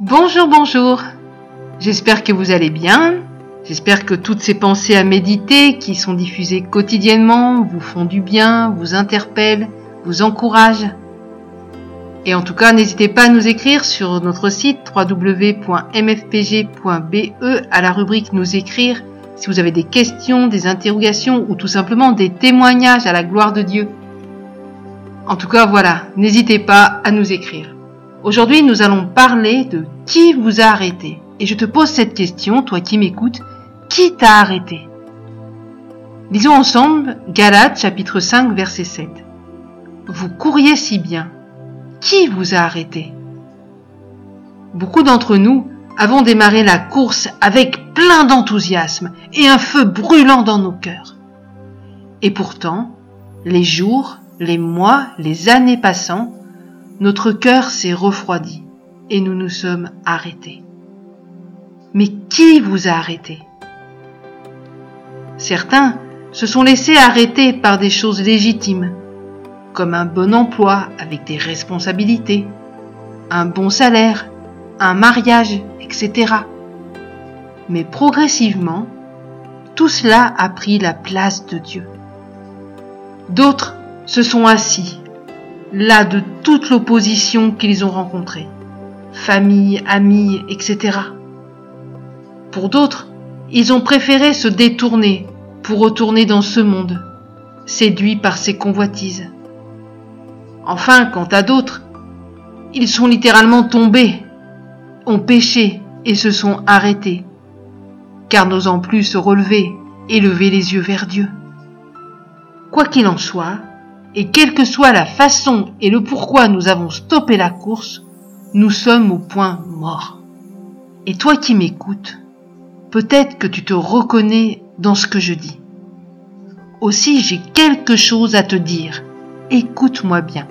Bonjour, bonjour. J'espère que vous allez bien. J'espère que toutes ces pensées à méditer qui sont diffusées quotidiennement vous font du bien, vous interpellent, vous encouragent. Et en tout cas, n'hésitez pas à nous écrire sur notre site www.mfpg.be à la rubrique Nous écrire si vous avez des questions, des interrogations ou tout simplement des témoignages à la gloire de Dieu. En tout cas, voilà, n'hésitez pas à nous écrire. Aujourd'hui, nous allons parler de qui vous a arrêté. Et je te pose cette question, toi qui m'écoutes, qui t'a arrêté? Lisons ensemble Galates chapitre 5 verset 7. Vous couriez si bien. Qui vous a arrêté? Beaucoup d'entre nous avons démarré la course avec plein d'enthousiasme et un feu brûlant dans nos cœurs. Et pourtant, les jours, les mois, les années passant, notre cœur s'est refroidi et nous nous sommes arrêtés. Mais qui vous a arrêté Certains se sont laissés arrêter par des choses légitimes, comme un bon emploi avec des responsabilités, un bon salaire, un mariage, etc. Mais progressivement, tout cela a pris la place de Dieu. D'autres se sont assis, là de toute l'opposition qu'ils ont rencontrée, famille, amis, etc. Pour d'autres, ils ont préféré se détourner pour retourner dans ce monde, séduits par ses convoitises. Enfin, quant à d'autres, ils sont littéralement tombés, ont péché et se sont arrêtés, car n'osant plus se relever et lever les yeux vers Dieu. Quoi qu'il en soit, et quelle que soit la façon et le pourquoi nous avons stoppé la course, nous sommes au point mort. Et toi qui m'écoutes, peut-être que tu te reconnais dans ce que je dis. Aussi j'ai quelque chose à te dire. Écoute-moi bien.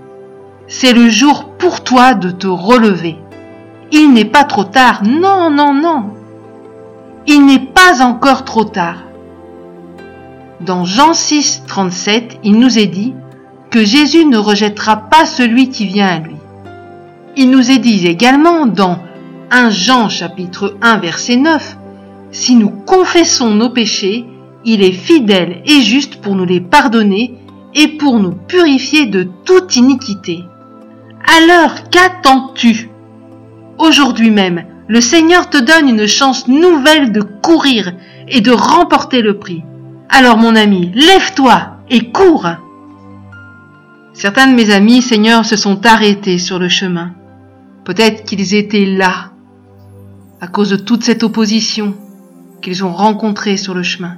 C'est le jour pour toi de te relever. Il n'est pas trop tard. Non, non, non. Il n'est pas encore trop tard. Dans Jean 6, 37, il nous est dit, que Jésus ne rejettera pas celui qui vient à lui. Il nous est dit également dans 1 Jean chapitre 1 verset 9, Si nous confessons nos péchés, il est fidèle et juste pour nous les pardonner et pour nous purifier de toute iniquité. Alors qu'attends-tu? Aujourd'hui même, le Seigneur te donne une chance nouvelle de courir et de remporter le prix. Alors mon ami, lève-toi et cours Certains de mes amis, Seigneur, se sont arrêtés sur le chemin. Peut-être qu'ils étaient là, à cause de toute cette opposition qu'ils ont rencontrée sur le chemin.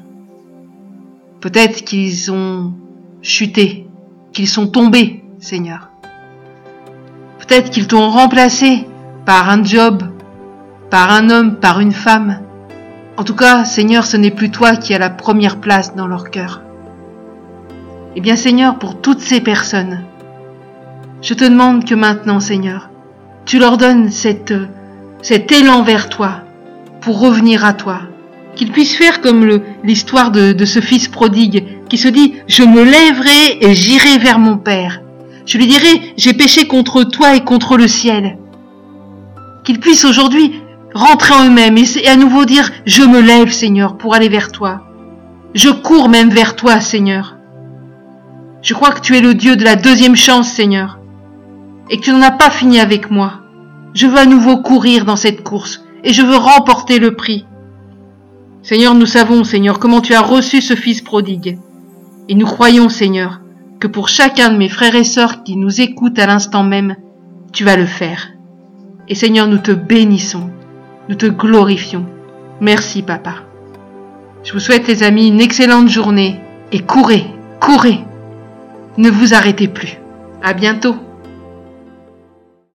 Peut-être qu'ils ont chuté, qu'ils sont tombés, Seigneur. Peut-être qu'ils t'ont remplacé par un job, par un homme, par une femme. En tout cas, Seigneur, ce n'est plus toi qui as la première place dans leur cœur. Eh bien Seigneur, pour toutes ces personnes, je te demande que maintenant, Seigneur, tu leur donnes cette, cet élan vers toi pour revenir à toi. Qu'ils puissent faire comme l'histoire de, de ce fils prodigue qui se dit, je me lèverai et j'irai vers mon Père. Je lui dirai, j'ai péché contre toi et contre le ciel. Qu'ils puissent aujourd'hui rentrer en eux-mêmes et à nouveau dire, je me lève, Seigneur, pour aller vers toi. Je cours même vers toi, Seigneur. Je crois que tu es le Dieu de la deuxième chance, Seigneur, et que tu n'en as pas fini avec moi. Je veux à nouveau courir dans cette course, et je veux remporter le prix. Seigneur, nous savons, Seigneur, comment tu as reçu ce Fils prodigue. Et nous croyons, Seigneur, que pour chacun de mes frères et sœurs qui nous écoutent à l'instant même, tu vas le faire. Et Seigneur, nous te bénissons, nous te glorifions. Merci, Papa. Je vous souhaite, les amis, une excellente journée, et courez, courez ne vous arrêtez plus. À bientôt.